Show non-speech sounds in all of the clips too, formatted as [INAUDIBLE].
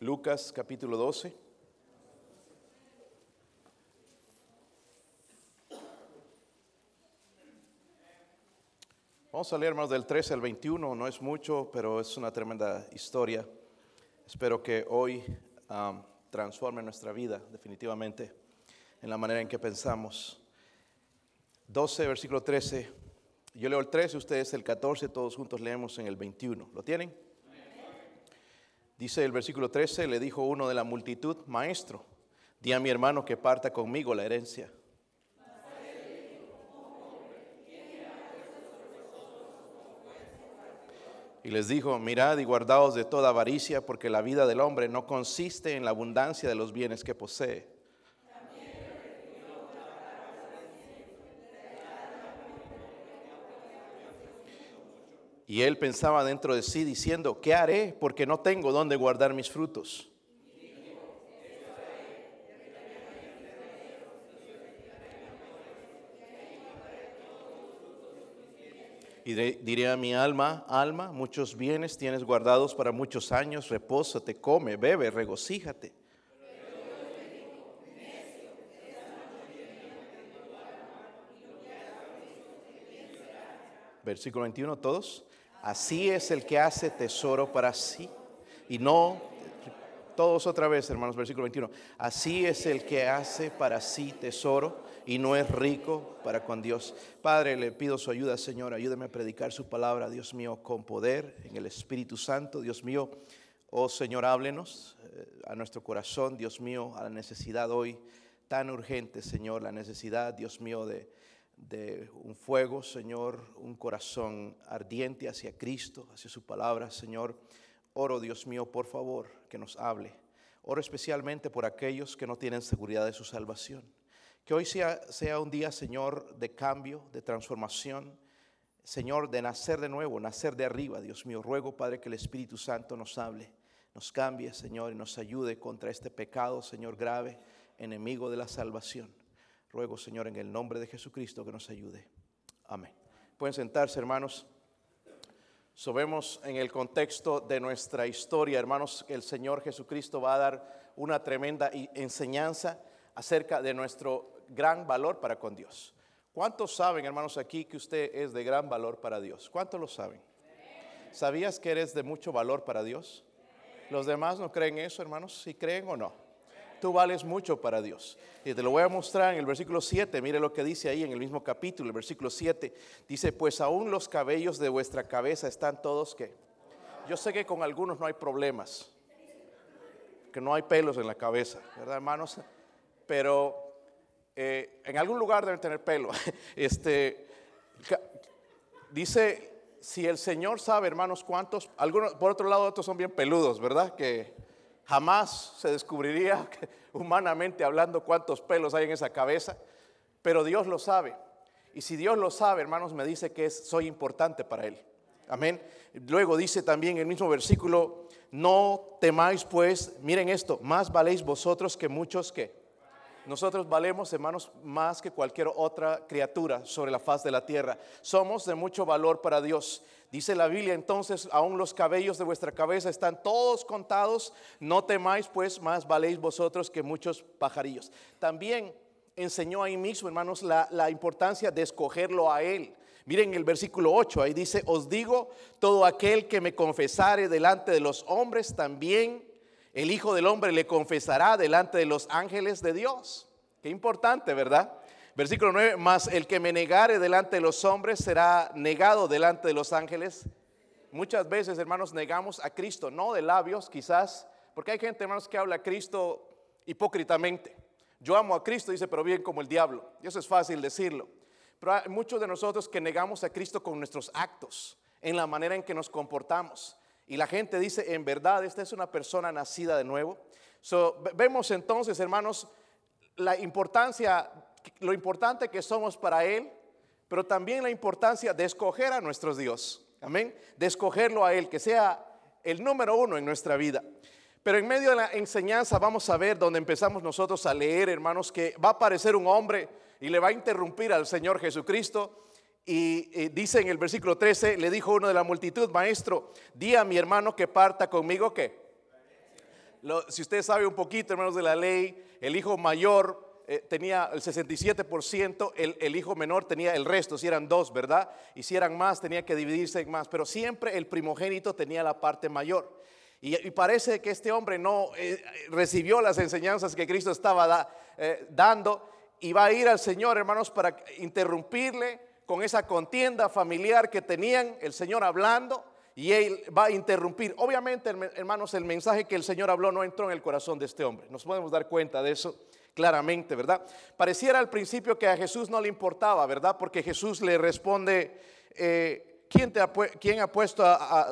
Lucas capítulo 12. Vamos a leer más del 13 al 21, no es mucho, pero es una tremenda historia. Espero que hoy um, transforme nuestra vida definitivamente en la manera en que pensamos. 12, versículo 13. Yo leo el 13, ustedes el 14, todos juntos leemos en el 21. ¿Lo tienen? Dice el versículo 13, le dijo uno de la multitud, maestro, di a mi hermano que parta conmigo la herencia. Y les dijo, mirad y guardaos de toda avaricia, porque la vida del hombre no consiste en la abundancia de los bienes que posee. Y él pensaba dentro de sí diciendo, ¿qué haré? Porque no tengo dónde guardar mis frutos. Y diré a mi alma, alma, muchos bienes tienes guardados para muchos años, repósate, come, bebe, regocíjate. Versículo 21, todos. Así es el que hace tesoro para sí y no, todos otra vez, hermanos, versículo 21. Así es el que hace para sí tesoro y no es rico para con Dios. Padre, le pido su ayuda, Señor. Ayúdame a predicar su palabra, Dios mío, con poder en el Espíritu Santo. Dios mío, oh Señor, háblenos eh, a nuestro corazón, Dios mío, a la necesidad hoy tan urgente, Señor, la necesidad, Dios mío, de, de un fuego, Señor, un corazón ardiente hacia Cristo, hacia su palabra, Señor. Oro, Dios mío, por favor, que nos hable. Oro especialmente por aquellos que no tienen seguridad de su salvación. Que hoy sea, sea un día, Señor, de cambio, de transformación. Señor, de nacer de nuevo, nacer de arriba, Dios mío. Ruego, Padre, que el Espíritu Santo nos hable, nos cambie, Señor, y nos ayude contra este pecado, Señor, grave, enemigo de la salvación. Ruego, Señor, en el nombre de Jesucristo, que nos ayude. Amén. Pueden sentarse, hermanos. Sabemos en el contexto de nuestra historia, hermanos, que el Señor Jesucristo va a dar una tremenda enseñanza acerca de nuestro gran valor para con Dios. ¿Cuántos saben, hermanos, aquí que usted es de gran valor para Dios? ¿Cuántos lo saben? ¿Sabías que eres de mucho valor para Dios? ¿Los demás no creen eso, hermanos? ¿Si creen o no? Tú vales mucho para Dios. Y te lo voy a mostrar en el versículo 7. Mire lo que dice ahí en el mismo capítulo, el versículo 7. Dice, pues aún los cabellos de vuestra cabeza están todos que... Yo sé que con algunos no hay problemas, que no hay pelos en la cabeza, ¿verdad, hermanos? Pero eh, en algún lugar deben tener pelo. [LAUGHS] Este, dice, si el Señor sabe, hermanos, cuántos, por otro lado, otros son bien peludos, ¿verdad? Que jamás se descubriría [LAUGHS] humanamente hablando cuántos pelos hay en esa cabeza, pero Dios lo sabe. Y si Dios lo sabe, hermanos, me dice que soy importante para Él. Amén. Luego dice también el mismo versículo, no temáis pues, miren esto, más valéis vosotros que muchos que nosotros valemos, hermanos, más que cualquier otra criatura sobre la faz de la tierra. Somos de mucho valor para Dios. Dice la Biblia, entonces, aún los cabellos de vuestra cabeza están todos contados. No temáis, pues, más valéis vosotros que muchos pajarillos. También enseñó ahí mismo, hermanos, la, la importancia de escogerlo a Él. Miren el versículo 8, ahí dice, os digo, todo aquel que me confesare delante de los hombres, también el Hijo del Hombre le confesará delante de los ángeles de Dios. Qué importante, ¿verdad? Versículo 9, más el que me negare delante de los hombres será negado delante de los ángeles. Muchas veces, hermanos, negamos a Cristo, no de labios quizás, porque hay gente, hermanos, que habla a Cristo hipócritamente. Yo amo a Cristo, dice, pero bien como el diablo. Y eso es fácil decirlo. Pero hay muchos de nosotros que negamos a Cristo con nuestros actos, en la manera en que nos comportamos. Y la gente dice, en verdad, esta es una persona nacida de nuevo. vemos entonces, hermanos, la importancia, lo importante que somos para Él, pero también la importancia de escoger a nuestro Dios. Amén. De escogerlo a Él, que sea el número uno en nuestra vida. Pero en medio de la enseñanza vamos a ver donde empezamos nosotros a leer, hermanos, que va a aparecer un hombre y le va a interrumpir al Señor Jesucristo y, dice en el versículo 13, le dijo uno de la multitud, maestro, di a mi hermano que parta conmigo que si usted sabe un poquito, hermanos, de la ley, el hijo mayor eh, tenía el 67%, el, el, hijo menor tenía el resto, si eran dos, ¿verdad? Y si eran más, tenía que dividirse en más, pero siempre el primogénito tenía la parte mayor. Y, parece que este hombre no eh, recibió las enseñanzas que Cristo estaba eh, dando y va a ir al Señor, hermanos, para interrumpirle con esa contienda familiar que tenían, el Señor hablando, y él va a interrumpir. Obviamente, hermanos, el mensaje que el Señor habló no entró en el corazón de este hombre. Nos podemos dar cuenta de eso claramente, ¿verdad? Pareciera al principio que a Jesús no le importaba, ¿verdad? Porque Jesús le responde, eh, ¿quién, te ha, quién, ha puesto a,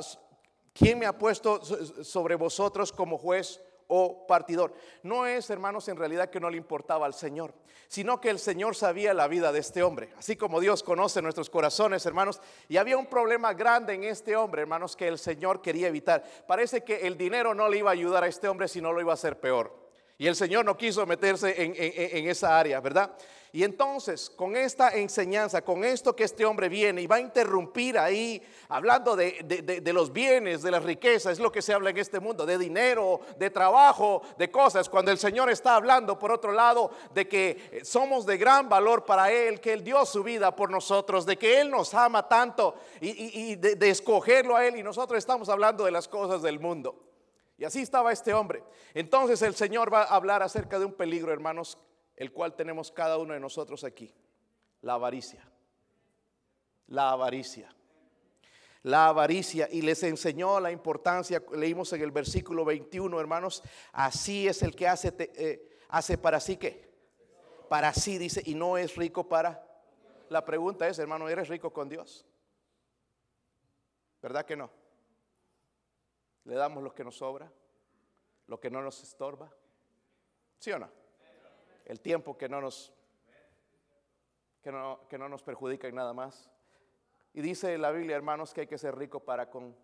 ¿quién me ha puesto sobre vosotros como juez o partidor? No es, hermanos, en realidad que no le importaba al Señor, sino que el Señor sabía la vida de este hombre, así como Dios conoce nuestros corazones, hermanos, y había un problema grande en este hombre, hermanos, que el Señor quería evitar. Parece que el dinero no le iba a ayudar a este hombre, sino lo iba a hacer peor. Y el Señor no quiso meterse en, esa área, ¿verdad? Y entonces, con esta enseñanza, con esto que este hombre viene y va a interrumpir ahí, hablando de, los bienes, de las riquezas, es lo que se habla en este mundo, de dinero, de trabajo, de cosas, cuando el Señor está hablando, por otro lado, de que somos de gran valor para Él, que Él dio su vida por nosotros, de que Él nos ama tanto y, y de escogerlo a Él y nosotros estamos hablando de las cosas del mundo. Y así estaba este hombre. Entonces el Señor va a hablar acerca de un peligro, hermanos, el cual tenemos cada uno de nosotros aquí. La avaricia. La avaricia. La avaricia. Y les enseñó la importancia, leímos en el versículo 21, hermanos, así es el que hace, eh, para sí que. Para sí dice, y no es rico para. La pregunta es, hermano, ¿eres rico con Dios? ¿Verdad que no? Le damos lo que nos sobra, lo que no nos estorba. ¿Sí o no? El tiempo que no nos que no, que no nos perjudica en nada más. Y dice la Biblia, hermanos, que hay que ser rico para con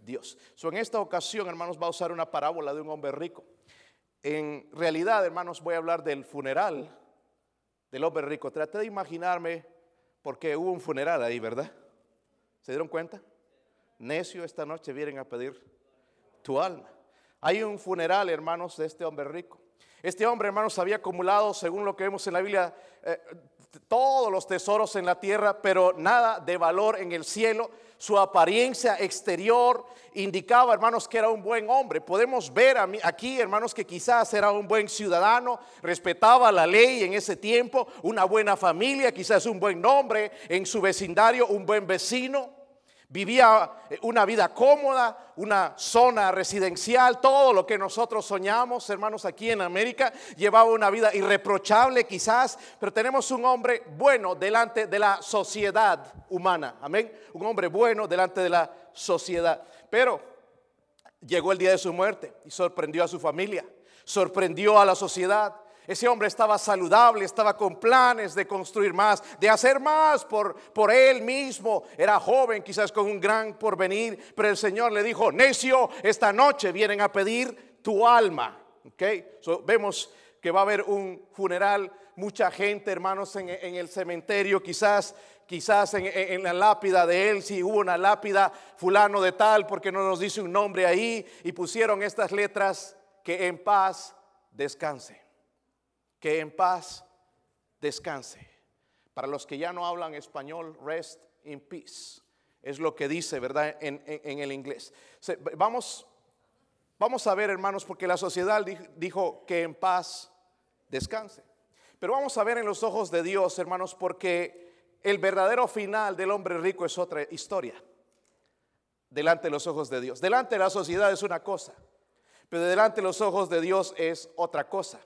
Dios. So, en esta ocasión, hermanos, va a usar una parábola de un hombre rico. En realidad, hermanos, voy a hablar del funeral del hombre rico. Traté de imaginarme porque hubo un funeral ahí, ¿verdad? ¿Se dieron cuenta? Necio, esta noche vienen a pedir tu alma. Hay un funeral, hermanos, de este hombre rico. Este hombre, hermanos, había acumulado, según lo que vemos en la Biblia, eh, todos los tesoros en la tierra, pero nada de valor en el cielo. Su apariencia exterior indicaba, hermanos, que era un buen hombre. Podemos ver aquí, hermanos, que quizás era un buen ciudadano, respetaba la ley en ese tiempo, una buena familia, quizás un buen nombre en su vecindario, un buen vecino. Vivía eh, una vida cómoda, una zona residencial, todo lo que nosotros soñamos, hermanos, aquí en América. Llevaba una vida irreprochable quizás, pero tenemos un hombre bueno delante de la sociedad humana. Amén. Un hombre bueno delante de la sociedad. Pero llegó el día de su muerte y sorprendió a su familia, sorprendió a la sociedad ese hombre estaba saludable, estaba con planes de construir más, de hacer más por, por él mismo. Era joven, quizás con un gran porvenir, pero el Señor le dijo, necio, esta noche vienen a pedir tu alma. Okay? vemos que va a haber un funeral, mucha gente, hermanos, en, el cementerio, quizás quizás en, en, la lápida de él, si hubo una lápida fulano de tal, porque no nos dice un nombre ahí, y pusieron estas letras, que en paz descanse que en paz descanse. Para los que ya no hablan español, rest in peace. Es lo que dice, ¿verdad? En, el inglés. Vamos, vamos a ver, hermanos, porque la sociedad dijo que en paz descanse. Pero vamos a ver en los ojos de Dios, hermanos, porque el verdadero final del hombre rico es otra historia. Delante de los ojos de Dios. Delante de la sociedad es una cosa, pero delante de los ojos de Dios es otra cosa.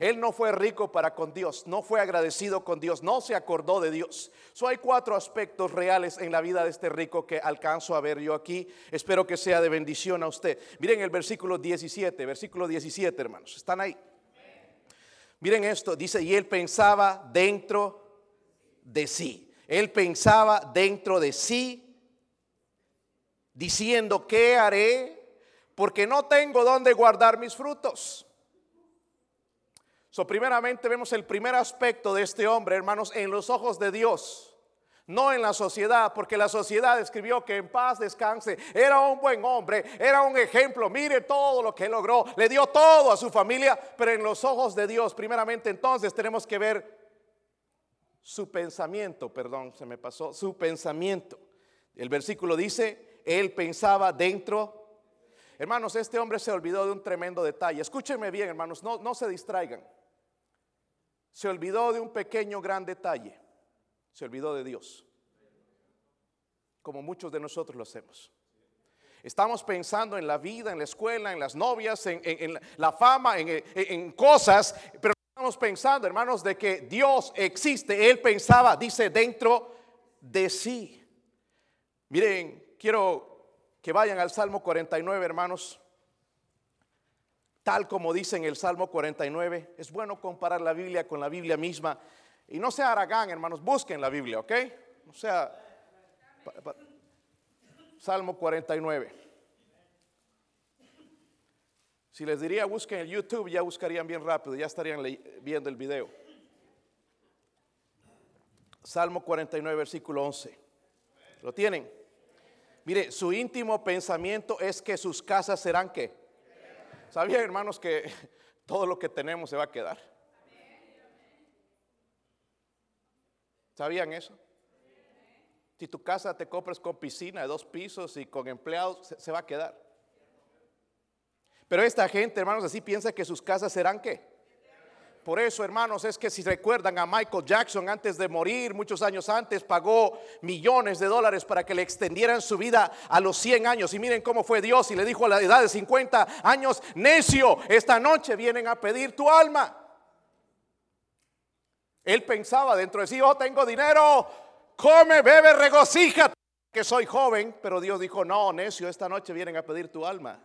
Él no fue rico para con Dios, no fue agradecido con Dios, no se acordó de Dios. So hay cuatro aspectos reales en la vida de este rico que alcanzo a ver yo aquí. Espero que sea de bendición a usted. Miren el versículo 17, versículo 17, hermanos. ¿Están ahí? Miren esto, dice, y él pensaba dentro de sí. Él pensaba dentro de sí, diciendo, ¿qué haré? Porque no tengo dónde guardar mis frutos. So, primeramente vemos el primer aspecto de este hombre, hermanos, en los ojos de Dios. no en la sociedad, porque la sociedad escribió que en paz descanse. Era un buen hombre, era un ejemplo. Mire todo lo que logró, le dio todo a su familia, pero en los ojos de Dios, primeramente entonces tenemos que ver su pensamiento, perdón, se me pasó, su pensamiento. El versículo dice, él pensaba dentro. Hermanos, este hombre se olvidó de un tremendo detalle. Escúchenme bien, hermanos, no, no se distraigan. Se olvidó de un pequeño, gran detalle se olvidó de Dios, como muchos de nosotros lo hacemos. Estamos pensando en la vida, en la escuela, en las novias, en, la fama, en, cosas, pero estamos pensando, hermanos, de que Dios existe. Él pensaba, dice, dentro de sí. Miren, quiero que vayan al Salmo 49, hermanos. Tal como dice en el Salmo 49, es bueno comparar la Biblia con la Biblia misma. Y no sea Aragán, hermanos, busquen la Biblia, ¿ok? O sea, Salmo 49. Si les diría busquen el YouTube, ya buscarían bien rápido, ya estarían viendo el video. Salmo 49, versículo 11. ¿Lo tienen? Mire, su íntimo pensamiento es que sus casas serán qué. ¿Sabían, hermanos, que [LAUGHS] todo lo que tenemos se va a quedar? ¿Sabían eso? Si tu casa te compras con piscina de dos pisos y con empleados, se, va a quedar. Pero esta gente, hermanos, así piensa que sus casas serán qué. Por eso, hermanos, es que si recuerdan a Michael Jackson antes de morir, muchos años antes, pagó millones de dólares para que le extendieran su vida a los 100 años. Y miren cómo fue Dios y le dijo a la edad de 50 años, necio, esta noche vienen a pedir tu alma. Él pensaba dentro de sí, oh, tengo dinero, come, bebe, regocija, que soy joven, pero Dios dijo, no, necio, esta noche vienen a pedir tu alma.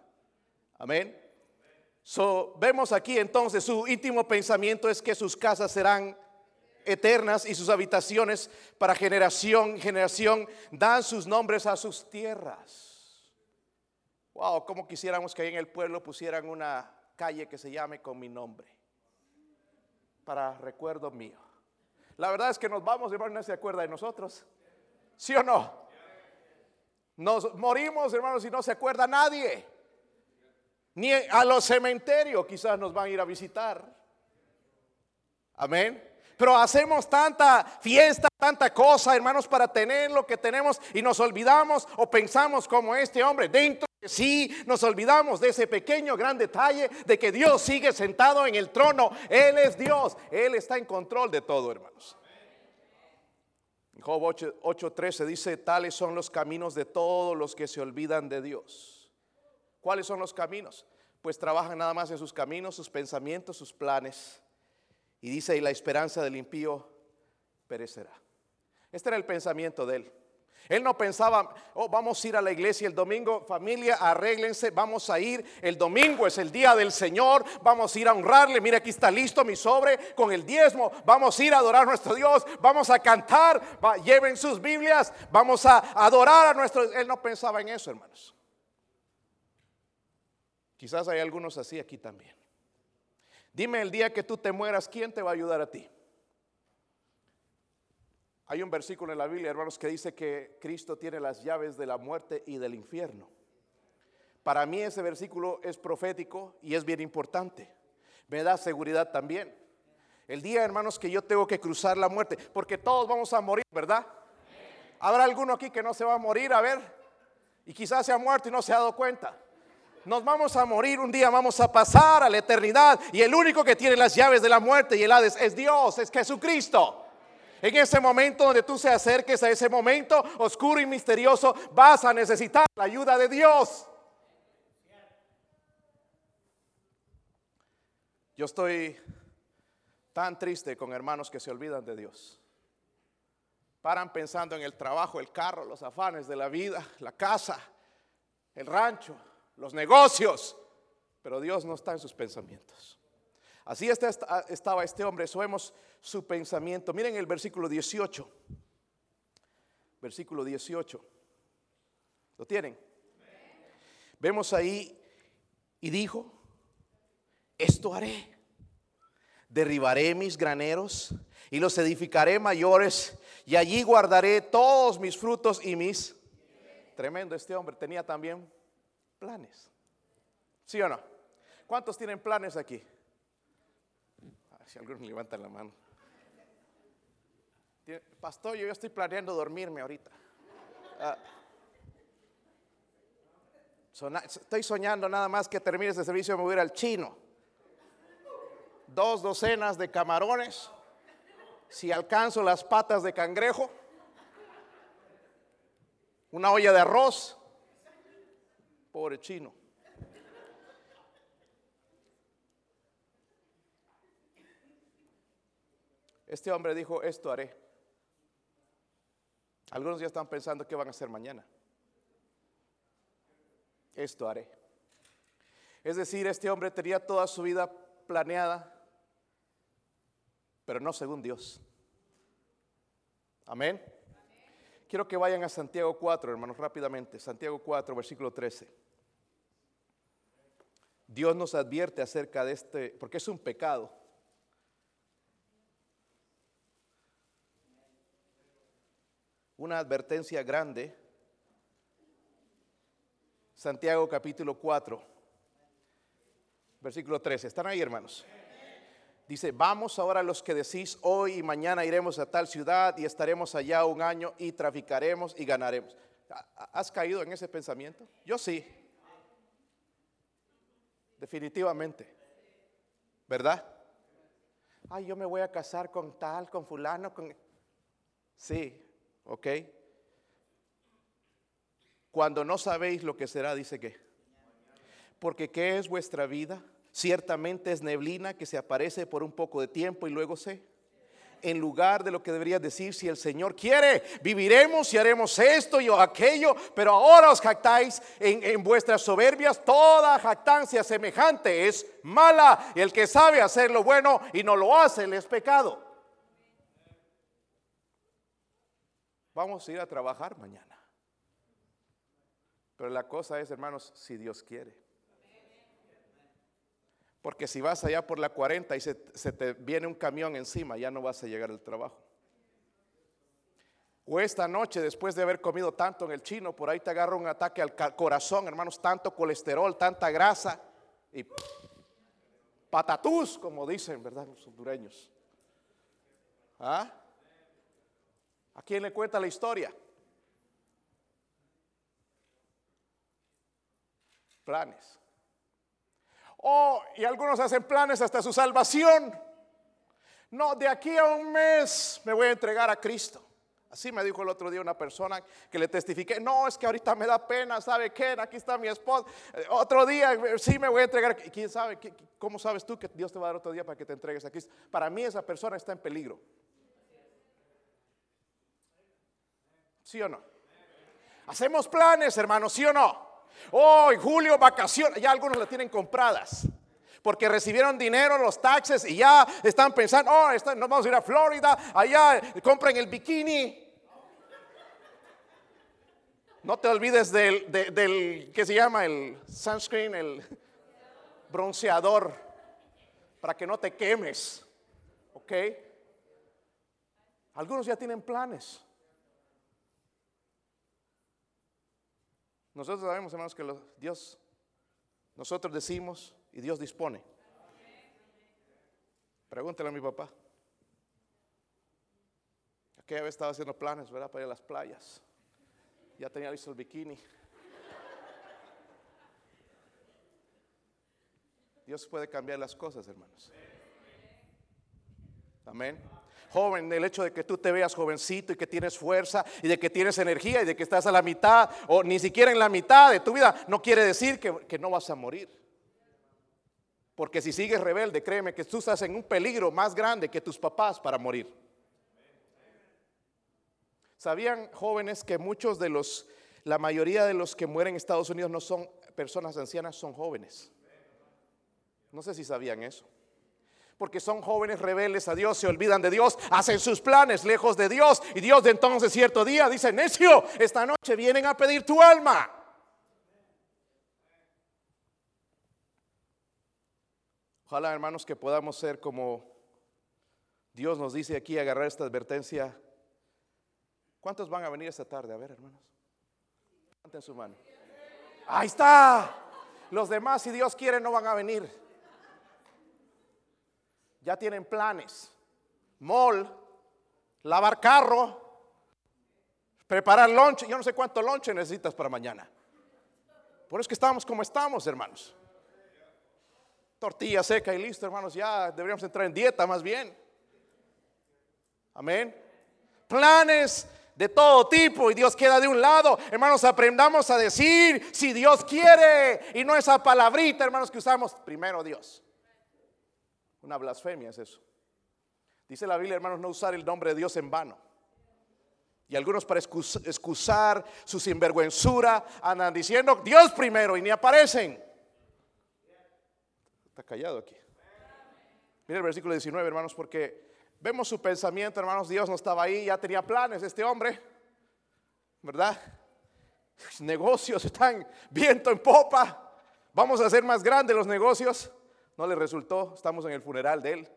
Amén. So, vemos aquí entonces su íntimo pensamiento es que sus casas serán eternas y sus habitaciones para generación generación dan sus nombres a sus tierras. Wow, como quisiéramos que ahí en el pueblo pusieran una calle que se llame con mi nombre para recuerdo mío. La verdad es que nos vamos, hermano, no se acuerda de nosotros. ¿Sí o no? Nos morimos, hermanos, y no se acuerda nadie. Ni a los cementerios quizás nos van a ir a visitar. Amén. Pero hacemos tanta fiesta, tanta cosa, hermanos, para tener lo que tenemos y nos olvidamos o pensamos como este hombre dentro de sí, nos olvidamos de ese pequeño gran detalle de que Dios sigue sentado en el trono. Él es Dios, Él está en control de todo, hermanos. Job 8:13 dice, tales son los caminos de todos los que se olvidan de Dios. ¿Cuáles son los caminos? Pues trabajan nada más en sus caminos, sus pensamientos, sus planes. Y dice, y la esperanza del impío perecerá. Este era el pensamiento de él. Él no pensaba, oh, vamos a ir a la iglesia el domingo, familia, arréglense, vamos a ir. El domingo es el día del Señor, vamos a ir a honrarle. Mira, aquí está listo mi sobre con el diezmo. Vamos a ir a adorar a nuestro Dios, vamos a cantar, lleven sus Biblias, vamos a adorar a nuestro. Él no pensaba en eso, hermanos. Quizás hay algunos así aquí también. Dime el día que tú te mueras, ¿quién te va a ayudar a ti? Hay un versículo en la Biblia, hermanos, que dice que Cristo tiene las llaves de la muerte y del infierno. Para mí ese versículo es profético y es bien importante. Me da seguridad también. El día, hermanos, que yo tengo que cruzar la muerte, porque todos vamos a morir, ¿verdad? ¿Habrá alguno aquí que no se va a morir? A ver, y quizás se ha muerto y no se ha dado cuenta nos vamos a morir un día, vamos a pasar a la eternidad y el único que tiene las llaves de la muerte y el Hades es Dios, es Jesucristo. En ese momento donde tú se acerques a ese momento oscuro y misterioso, vas a necesitar la ayuda de Dios. Yo estoy tan triste con hermanos que se olvidan de Dios. Paran pensando en el trabajo, el carro, los afanes de la vida, la casa, el rancho, los negocios, pero Dios no está en sus pensamientos. Así estaba este hombre, eso vemos su pensamiento. Miren el versículo 18. Versículo 18. ¿Lo tienen? Vemos ahí y dijo, esto haré. derribaré mis graneros y los edificaré mayores y allí guardaré todos mis frutos y mis... Tremendo este hombre, tenía también planes. ¿Sí o no? ¿Cuántos tienen planes aquí? Si algunos levantan la mano. Pastor, yo estoy planeando dormirme ahorita. Ah. estoy soñando nada más que termine este servicio me voy a ir al chino. Dos docenas de camarones. Si alcanzo las patas de cangrejo. Una olla de arroz. Pobre chino. Este hombre dijo, esto haré. Algunos ya están pensando qué van a hacer mañana. Esto haré. Es decir, este hombre tenía toda su vida planeada, pero no según Dios. Amén. Quiero que vayan a Santiago 4, hermanos, rápidamente. Santiago 4, versículo 13. Dios nos advierte acerca de este, porque es un pecado una advertencia grande. Santiago capítulo 4, versículo 13. ¿Están ahí, hermanos? Dice, vamos ahora los que decís, hoy y mañana iremos a tal ciudad y estaremos allá un año y traficaremos y ganaremos. ¿Has caído en ese pensamiento? Yo sí. Definitivamente. ¿Verdad? Ay, yo me voy a casar con tal, con fulano, con... Sí, ¿Ok? Cuando no sabéis lo que será, dice que. Porque ¿qué es vuestra vida? Ciertamente es neblina que se aparece por un poco de tiempo y luego se en lugar de lo que debería decir, si el Señor quiere, viviremos y haremos esto y aquello, pero ahora os jactáis en, en, vuestras soberbias, toda jactancia semejante es mala, y el que sabe hacer lo bueno y no lo hace, le es pecado. Vamos a ir a trabajar mañana. Pero la cosa es, hermanos, si Dios quiere. Porque si vas allá por la 40 y se, te viene un camión encima, ya no vas a llegar al trabajo. O esta noche, después de haber comido tanto en el chino, por ahí te agarra un ataque al corazón, hermanos, tanto colesterol, tanta grasa y patatús, como dicen, ¿verdad? Los hondureños. ¿Ah? ¿A quién le cuenta la historia? Planes. Oh, y algunos hacen planes hasta su salvación. No, de aquí a un mes me voy a entregar a Cristo. Así me dijo el otro día una persona que le testifiqué, no, es que ahorita me da pena, ¿sabe qué? Aquí está mi esposa. Eh, otro día eh, sí me voy a entregar. ¿Quién sabe? ¿Cómo sabes tú que Dios te va a dar otro día para que te entregues a Cristo? Para mí esa persona está en peligro. ¿Sí o no? Hacemos planes, hermanos, ¿sí o no? Oh, julio, vacaciones, ya algunos la tienen compradas. Porque recibieron dinero, los taxes y ya están pensando, oh, nos vamos a ir a Florida, allá compren el bikini. No te olvides del, del, ¿qué se llama? El sunscreen, el bronceador, para que no te quemes. ¿Ok? Algunos ya tienen planes. Nosotros sabemos, hermanos, que Dios, nosotros decimos y Dios dispone. Pregúntale a mi papá. Aquella vez estaba haciendo planes, ¿verdad? Para ir a las playas. Ya tenía listo el bikini. Dios puede cambiar las cosas, hermanos. Amén joven, el hecho de que tú te veas jovencito y que tienes fuerza y de que tienes energía y de que estás a la mitad o ni siquiera en la mitad de tu vida, no quiere decir que, no vas a morir. Porque si sigues rebelde, créeme que tú estás en un peligro más grande que tus papás para morir. ¿Sabían jóvenes que muchos de los, la mayoría de los que mueren en Estados Unidos no son personas ancianas, son jóvenes? No sé si sabían eso porque son jóvenes rebeldes a Dios, se olvidan de Dios, hacen sus planes lejos de Dios y Dios de entonces cierto día dice, necio, esta noche vienen a pedir tu alma. Ojalá hermanos que podamos ser como Dios nos dice aquí agarrar esta advertencia. ¿Cuántos van a venir esta tarde? A ver, hermanos. Levanten su mano. Ahí está. Los demás, si Dios quiere, no van a venir. Ya tienen planes. Mall, lavar carro, preparar lunch. Yo no sé cuánto lunch necesitas para mañana. Por eso que estamos como estamos, hermanos. Tortilla seca y listo, hermanos. Ya deberíamos entrar en dieta más bien. Amén. Planes de todo tipo y Dios queda de un lado. Hermanos, aprendamos a decir si Dios quiere y no esa palabrita, hermanos, que usamos primero Dios. Una blasfemia es eso. Dice la Biblia, hermanos, no usar el nombre de Dios en vano. Y algunos para excusar su sinvergüenzura andan diciendo Dios primero y ni aparecen. Está callado aquí. Mira el versículo 19, hermanos, porque vemos su pensamiento, hermanos. Dios no estaba ahí, ya tenía planes este hombre, ¿verdad? negocios están viento en popa. Vamos a hacer más grandes los negocios. No le resultó, estamos en el funeral de él.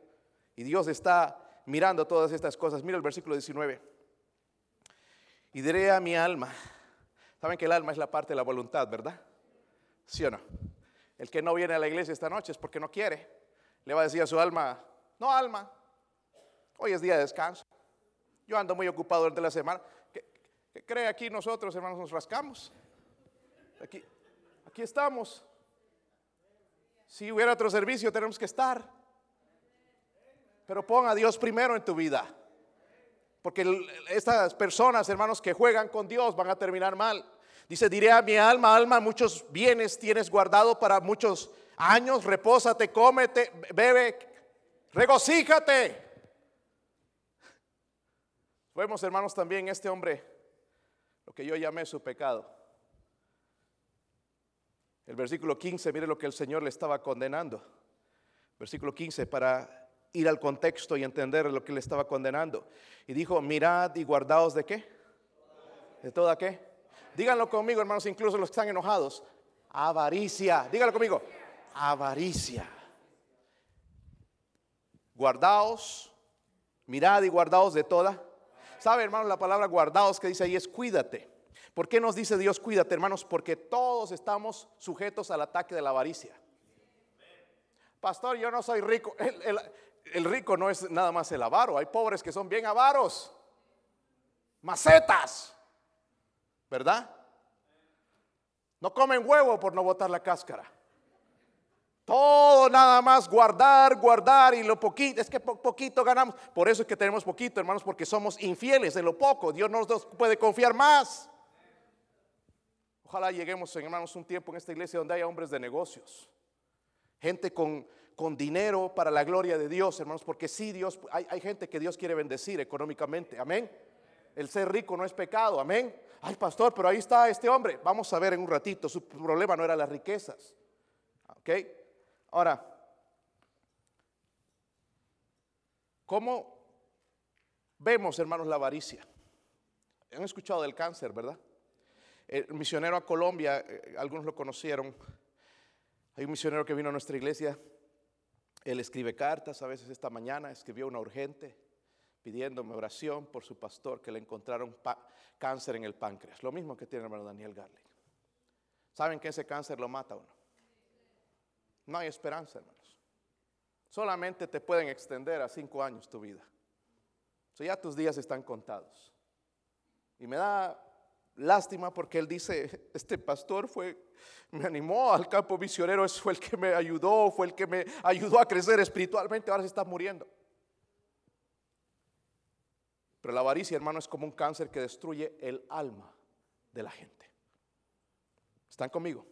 Y Dios está mirando todas estas cosas. Mira el versículo 19 y diré a mi alma, saben que el alma es la parte de la voluntad, ¿verdad? ¿Sí o no? El que no viene a la iglesia esta noche es porque no quiere. Le va a decir a su alma, no alma, hoy es día de descanso. Yo ando muy ocupado durante la semana. ¿Qué, cree aquí nosotros, hermanos, nos rascamos? Aquí, aquí estamos. Si hubiera otro servicio, tenemos que estar. Pero pon a Dios primero en tu vida. Porque estas personas, hermanos, que juegan con Dios van a terminar mal. Dice, diré a mi alma, alma, muchos bienes tienes guardado para muchos años, repósate, cómete, bebe, regocíjate. Vemos, hermanos, también este hombre, lo que yo llamé su pecado. El versículo 15, mire lo que el Señor le estaba condenando. Versículo 15, para ir al contexto y entender lo que le estaba condenando. Y dijo, mirad y guardaos de qué? ¿De toda qué? Díganlo conmigo, hermanos, incluso los que están enojados. Avaricia. Díganlo conmigo. Avaricia. Guardaos, mirad y guardaos de toda. ¿Sabe, hermanos, la palabra guardaos que dice ahí es cuídate? ¿Por qué nos dice Dios cuídate, hermanos? Porque todos estamos sujetos al ataque de la avaricia. Pastor, yo no soy rico. el, rico no es nada más el avaro, hay pobres que son bien avaros, macetas, ¿verdad? No comen huevo por no botar la cáscara. Todo nada más guardar, guardar y lo poquito, es que poquito ganamos. Por eso es que tenemos poquito, hermanos, porque somos infieles en lo poco. Dios no nos puede confiar más. Ojalá lleguemos, hermanos, un tiempo en esta iglesia donde haya hombres de negocios, gente con con dinero para la gloria de Dios, hermanos, porque sí, Dios, hay, hay, gente que Dios quiere bendecir económicamente, amén. El ser rico no es pecado, amén. Ay, pastor, pero ahí está este hombre. Vamos a ver en un ratito, su problema no era las riquezas, ok. Ahora, ¿cómo vemos, hermanos, la avaricia? Han escuchado del cáncer, ¿verdad? El misionero a Colombia, eh, algunos lo conocieron. Hay un misionero que vino a nuestra iglesia él escribe cartas, a veces esta mañana escribió una urgente pidiéndome oración por su pastor que le encontraron cáncer en el páncreas. Lo mismo que tiene el hermano Daniel Garlic. ¿Saben que ese cáncer lo mata a uno? No hay esperanza, hermanos. Solamente te pueden extender a cinco años tu vida. O ya tus días están contados. Y me da lástima porque él dice, [LAUGHS] este pastor fue, me animó al campo misionero, fue el que me ayudó, fue el que me ayudó a crecer espiritualmente, ahora se está muriendo. Pero la avaricia, hermano, es como un cáncer que destruye el alma de la gente. ¿Están conmigo?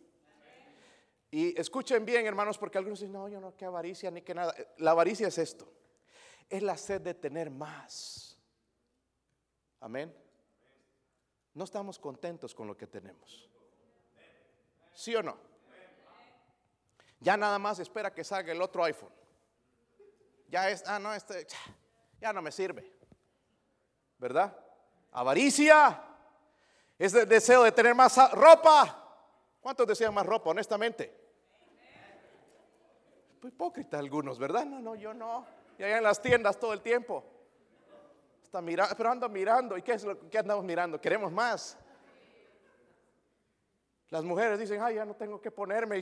Y escuchen bien, hermanos, porque algunos dicen, no, yo no, que avaricia ni que nada. La avaricia es esto, es la sed de tener más. Amén no estamos contentos con lo que tenemos. ¿Sí o no? Ya nada más espera que salga el otro iPhone. Ya es, ah, no, este, ya no me sirve. ¿Verdad? Avaricia. Es el deseo de tener más ropa. ¿Cuántos desean más ropa, honestamente? Pues hipócrita algunos, ¿verdad? No, no, yo no. Y allá en las tiendas todo el tiempo. Pero ando mirando. ¿Y qué es lo que andamos mirando? Queremos más. Las mujeres dicen, ay, ya no tengo que ponerme.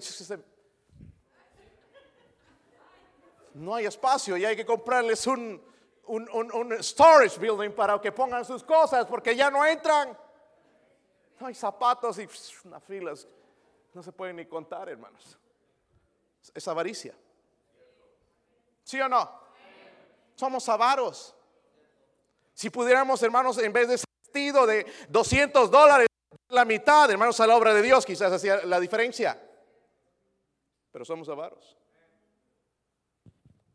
No hay espacio y hay que comprarles un, un, un, storage building para que pongan sus cosas porque ya no entran. No hay zapatos y unas filas. No se pueden ni contar, hermanos. Es avaricia. ¿Sí o no? Somos avaros. Si pudiéramos, hermanos, en vez de ese vestido de 200 dólares, la mitad, hermanos, a la obra de Dios, quizás hacía la diferencia. Pero somos avaros.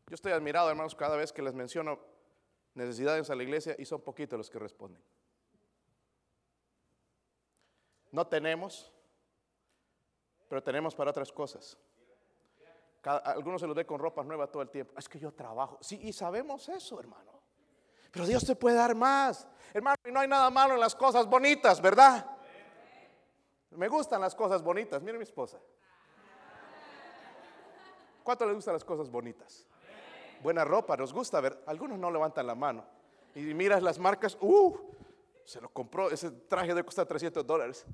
Yo estoy admirado, hermanos, cada vez que les menciono necesidades a la iglesia y son poquitos los que responden. No tenemos, pero tenemos para otras cosas. algunos se los ve con ropa nueva todo el tiempo. Es que yo trabajo. Sí, y sabemos eso, hermano. Pero Dios te puede dar más. Hermano, y no hay nada malo en las cosas bonitas, ¿verdad? Me gustan las cosas bonitas. Mire mi esposa. ¿Cuánto le gustan las cosas bonitas? Buena ropa, nos gusta ver. Algunos no levantan la mano. Y miras las marcas, uh, se lo compró. Ese traje debe costar 300 dólares.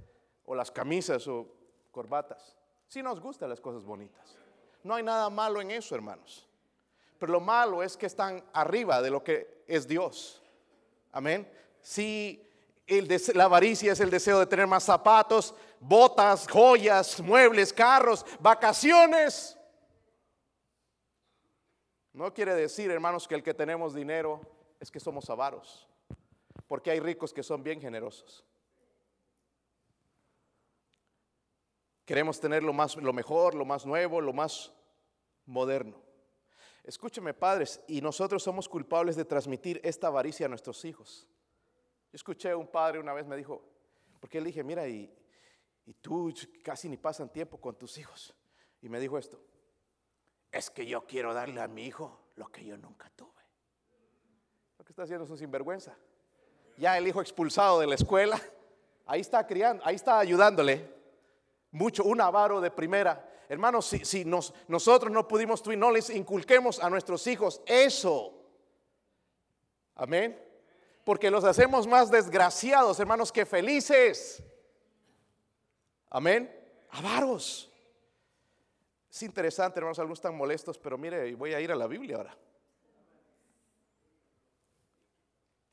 O las camisas o corbatas. Sí nos gustan las cosas bonitas. No hay nada malo en eso, hermanos. Pero lo malo es que están arriba de lo que es Dios. Amén. Si la avaricia es el deseo de tener más zapatos, botas, joyas, muebles, carros, vacaciones. No quiere decir, hermanos, que el que tenemos dinero es que somos avaros, porque hay ricos que son bien generosos. Queremos tener lo más lo mejor, lo más nuevo, lo más moderno. Escúcheme, padres, y nosotros somos culpables de transmitir esta avaricia a nuestros hijos. Yo escuché a un padre una vez me dijo, porque le dije, mira, y, y tú casi ni pasan tiempo con tus hijos. Y me dijo esto, es que yo quiero darle a mi hijo lo que yo nunca tuve. Lo que está haciendo es un sinvergüenza. Ya el hijo expulsado de la escuela, ahí está criando, ahí está ayudándole mucho, un avaro de primera. Hermanos, si, si nos, nosotros no pudimos, tú y no les inculquemos a nuestros hijos eso. Amén porque los hacemos más desgraciados, hermanos, que felices. Amén. Avaros. Es interesante, hermanos, algunos están molestos, pero mire, voy a ir a la Biblia ahora.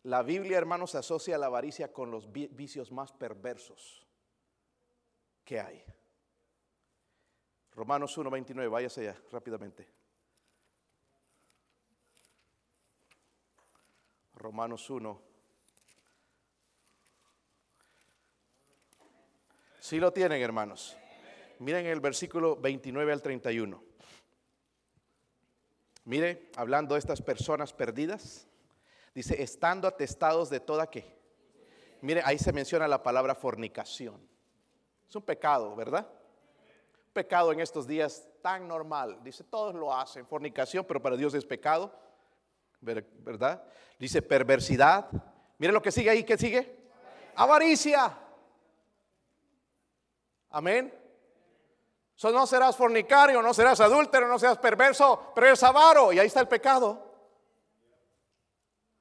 La Biblia, hermanos, asocia la avaricia con los vicios más perversos que hay. Romanos 1.29, váyase allá rápidamente. Romanos 1. Si lo tienen, hermanos. Miren el versículo 29 al 31. Mire, hablando de estas personas perdidas, dice, estando atestados de toda que. Mire, ahí se menciona la palabra fornicación. Es un pecado, ¿verdad? Pecado en estos días tan normal. Dice, todos lo hacen, fornicación, pero para Dios es pecado. ¿verdad? Dice perversidad. Mire lo que sigue ahí, ¿qué sigue? Avaricia. Amén. So, no serás fornicario, no serás adúltero, no serás perverso, pero eres avaro y ahí está el pecado.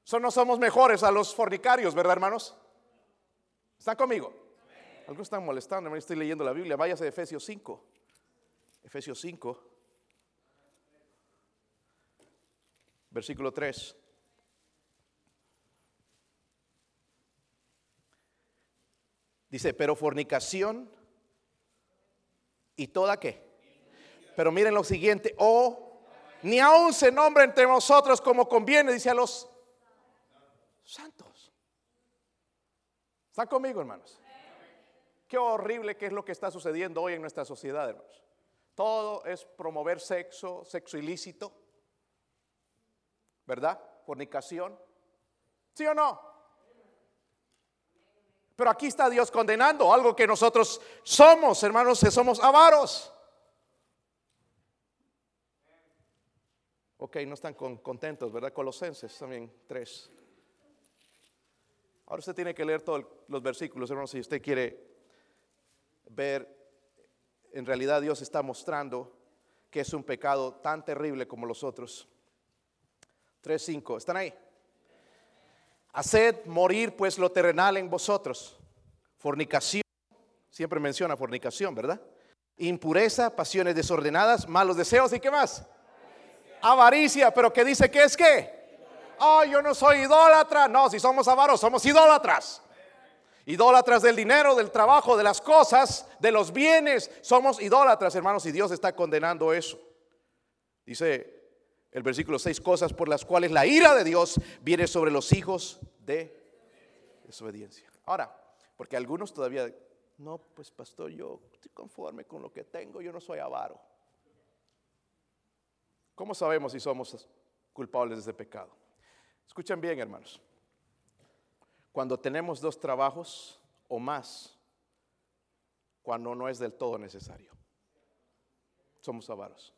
So, no somos mejores a los fornicarios, ¿verdad, hermanos? ¿Están conmigo? Algunos están molestando, estoy leyendo la Biblia. Váyase a Efesios 5. Efesios 5. versículo 3. Dice, pero fornicación y toda qué. Pero miren lo siguiente, o ni aún se nombra entre nosotros como conviene, dice a los santos. ¿Están conmigo, hermanos? Qué horrible que es lo que está sucediendo hoy en nuestra sociedad, hermanos. Todo es promover sexo, sexo ilícito. ¿verdad? Fornicación. ¿Sí o no? Pero aquí está Dios condenando algo que nosotros somos, hermanos, que somos avaros. Ok, no están contentos, ¿verdad? Colosenses también, tres. Ahora usted tiene que leer todos los versículos, hermanos, si usted quiere ver, en realidad Dios está mostrando que es un pecado tan terrible como los otros. 3.5. ¿Están ahí? Haced morir pues lo terrenal en vosotros. Fornicación, siempre menciona fornicación, ¿verdad? Impureza, pasiones desordenadas, malos deseos y qué más? Avaricia, pero ¿qué dice que es qué? Oh, yo no soy idólatra. No, si somos avaros, somos idólatras. Idólatras del dinero, del trabajo, de las cosas, de los bienes. Somos idólatras, hermanos, y Dios está condenando eso. Dice el versículo 6, cosas por las cuales la ira de Dios viene sobre los hijos de desobediencia. Ahora, porque algunos todavía, no, pues pastor, yo estoy conforme con lo que tengo, yo no soy avaro. ¿Cómo sabemos si somos culpables de ese pecado? Escuchen bien, hermanos. Cuando tenemos dos trabajos o más, cuando no es del todo necesario, somos avaros.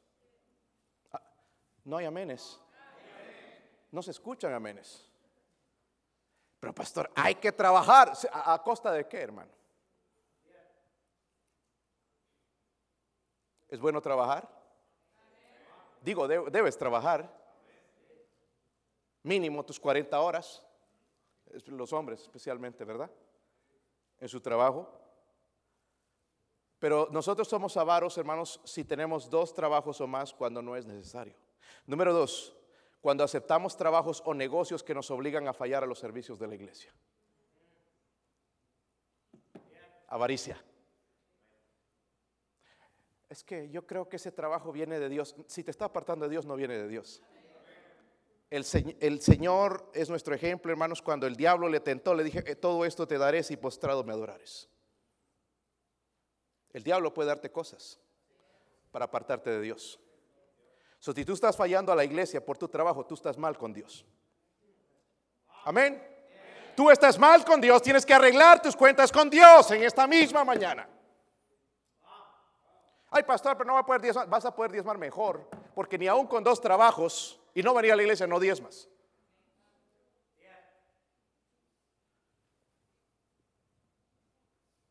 No hay amenes. No se escuchan amenes. Pero pastor, hay que trabajar. ¿A, costa de qué, hermano? ¿Es bueno trabajar? Digo, debes trabajar. Mínimo tus 40 horas. Los hombres especialmente, ¿verdad? En su trabajo. Pero nosotros somos avaros, hermanos, si tenemos dos trabajos o más cuando no es necesario. Número dos, cuando aceptamos trabajos o negocios que nos obligan a fallar a los servicios de la iglesia. Avaricia. Es que yo creo que ese trabajo viene de Dios. Si te está apartando de Dios, no viene de Dios. El, Señor es nuestro ejemplo, hermanos. Cuando el diablo le tentó, le dije, eh, todo esto te daré si postrado me adorares. El diablo puede darte cosas para apartarte de Dios si tú estás fallando a la iglesia por tu trabajo, tú estás mal con Dios. Amén. Tú estás mal con Dios, tienes que arreglar tus cuentas con Dios en esta misma mañana. Ay, pastor, pero no va a poder diezmar. Vas a poder diezmar mejor, porque ni aún con dos trabajos y no venir a la iglesia no diezmas.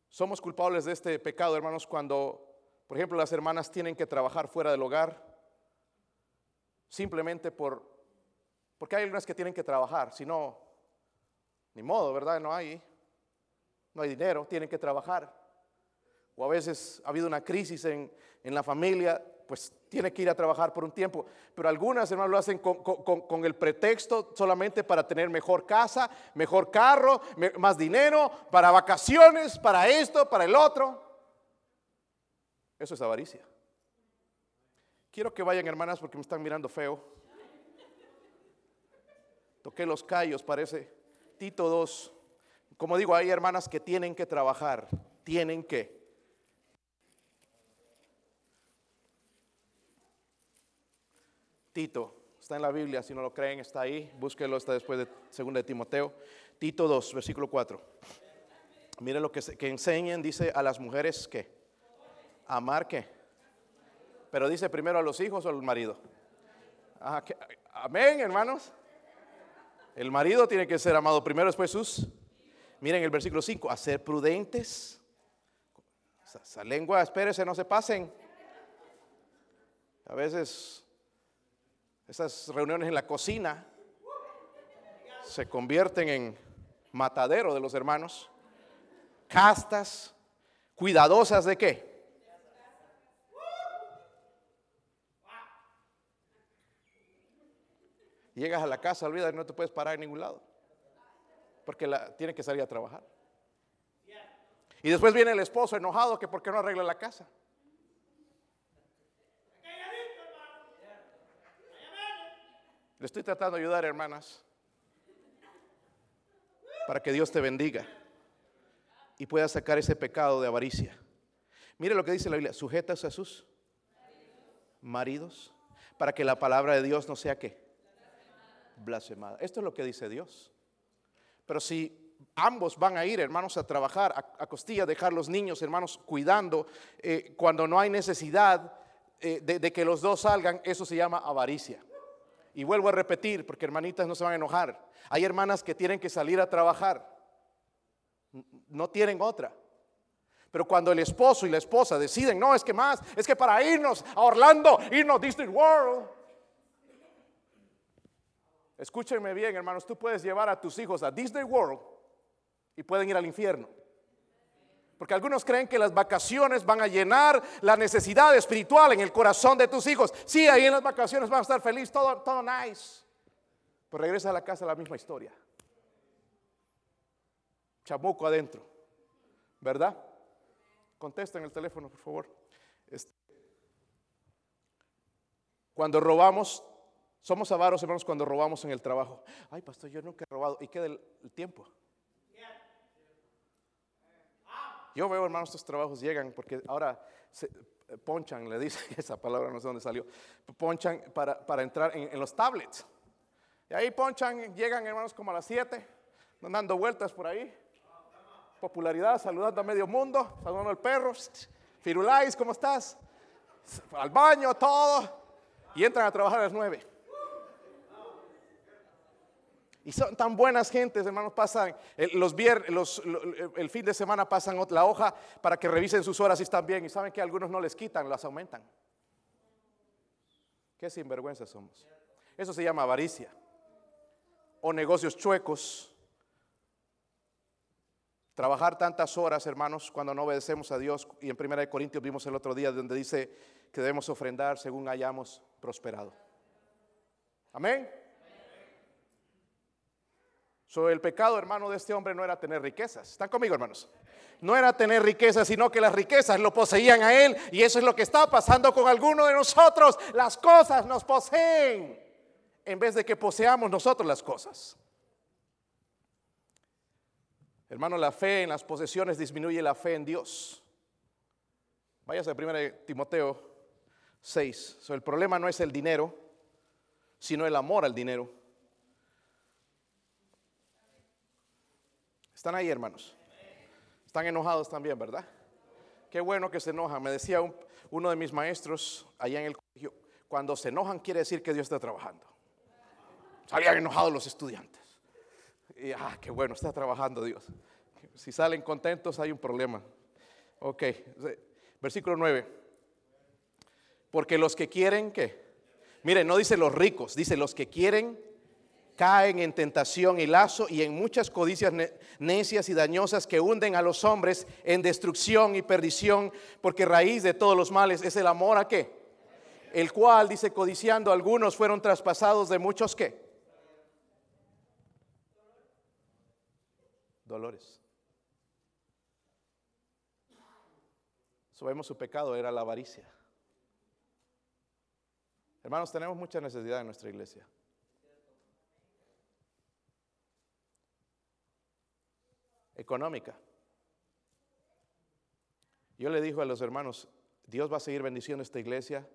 Somos culpables de este pecado, hermanos, cuando, por ejemplo, las hermanas tienen que trabajar fuera del hogar simplemente por, porque hay algunas que tienen que trabajar, si no, ni modo, ¿verdad? No hay, no hay dinero, tienen que trabajar. O a veces ha habido una crisis en, la familia, pues tiene que ir a trabajar por un tiempo. Pero algunas, hermanos, lo hacen con, el pretexto solamente para tener mejor casa, mejor carro, más dinero, para vacaciones, para esto, para el otro. Eso es avaricia. Quiero que vayan, hermanas, porque me están mirando feo. Toqué los callos, parece. Tito 2. Como digo, hay hermanas que tienen que trabajar, tienen que. Tito, está en la Biblia, si no lo creen, está ahí, búsquelo, está después de 2 de Timoteo. Tito 2, versículo 4. Mire lo que, que dice a las mujeres que amar que pero dice primero a los hijos o al marido. amén, hermanos. El marido tiene que ser amado primero, después sus. Miren el versículo 5, a ser prudentes. Esa, lengua, espérese, no se pasen. A veces esas reuniones en la cocina se convierten en matadero de los hermanos. Castas, cuidadosas de qué? Llegas a la casa, olvidas, no te puedes parar en ningún lado. Porque la, tiene que salir a trabajar. Y después viene el esposo enojado que porque no arregla la casa. Le estoy tratando de ayudar, hermanas, para que Dios te bendiga y pueda sacar ese pecado de avaricia. Mire lo que dice la Biblia, sujetas a sus maridos para que la palabra de Dios no sea que blasfemada. Esto es lo que dice Dios. Pero si ambos van a ir, hermanos, a trabajar a, costilla, dejar los niños, hermanos, cuidando, eh, cuando no hay necesidad eh, de, que los dos salgan, eso se llama avaricia. Y vuelvo a repetir, porque hermanitas no se van a enojar. Hay hermanas que tienen que salir a trabajar. No tienen otra. Pero cuando el esposo y la esposa deciden, no, es que más, es que para irnos a Orlando, irnos a Disney World, Escúchenme bien, hermanos, tú puedes llevar a tus hijos a Disney World y pueden ir al infierno. Porque algunos creen que las vacaciones van a llenar la necesidad espiritual en el corazón de tus hijos. Sí, ahí en las vacaciones van a estar felices, todo, todo nice. Pero regresa a la casa la misma historia. Chamuco adentro. ¿Verdad? Contesten el teléfono, por favor. Este, cuando robamos, somos avaros, hermanos, cuando robamos en el trabajo. Ay, pastor, yo nunca he robado. ¿Y qué del tiempo? Yo veo, hermanos, estos trabajos llegan porque ahora ponchan, le dice [LAUGHS] esa palabra, no sé dónde salió, ponchan para, para entrar en, los tablets. Y ahí ponchan, llegan, hermanos, como a las 7, dando vueltas por ahí. Popularidad, saludando a medio mundo, saludando al perro. Firulais, ¿cómo estás? Al baño, todo. Y entran a trabajar a las 9. Y son tan buenas gentes, hermanos, pasan los viernes, el fin de semana pasan la hoja para que revisen sus horas y están bien. Y saben que algunos no les quitan, las aumentan. Qué sinvergüenza somos. Eso se llama avaricia. O negocios chuecos. Trabajar tantas horas, hermanos, cuando no obedecemos a Dios. Y en 1 Corintios vimos el otro día donde dice que debemos ofrendar según hayamos prosperado. Amén el pecado, hermano, de este hombre no era tener riquezas. ¿Están conmigo, hermanos? No era tener riquezas, sino que las riquezas lo poseían a él. Y eso es lo que está pasando con alguno de nosotros. Las cosas nos poseen en vez de que poseamos nosotros las cosas. Hermano, la fe en las posesiones disminuye la fe en Dios. Váyase a 1 Timoteo 6. el problema no es el dinero, sino el amor al dinero. ¿Están ahí, hermanos? Están enojados también, ¿verdad? Qué bueno que se enojan. Me decía uno de mis maestros allá en el colegio, cuando se enojan quiere decir que Dios está trabajando. Salían enojados los estudiantes. Y, ah, qué bueno, está trabajando Dios. Si salen contentos hay un problema. Ok, versículo 9. Porque los que quieren, ¿qué? Miren, no dice los ricos, dice los que quieren caen en tentación y lazo y en muchas codicias necias y dañosas que hunden a los hombres en destrucción y perdición, porque raíz de todos los males es el amor a qué? El cual, dice, codiciando algunos fueron traspasados de muchos qué? Dolores. Sabemos su pecado era la avaricia. Hermanos, tenemos mucha necesidad en nuestra iglesia. Económica. Yo le digo a los hermanos, Dios va a seguir bendiciendo esta iglesia,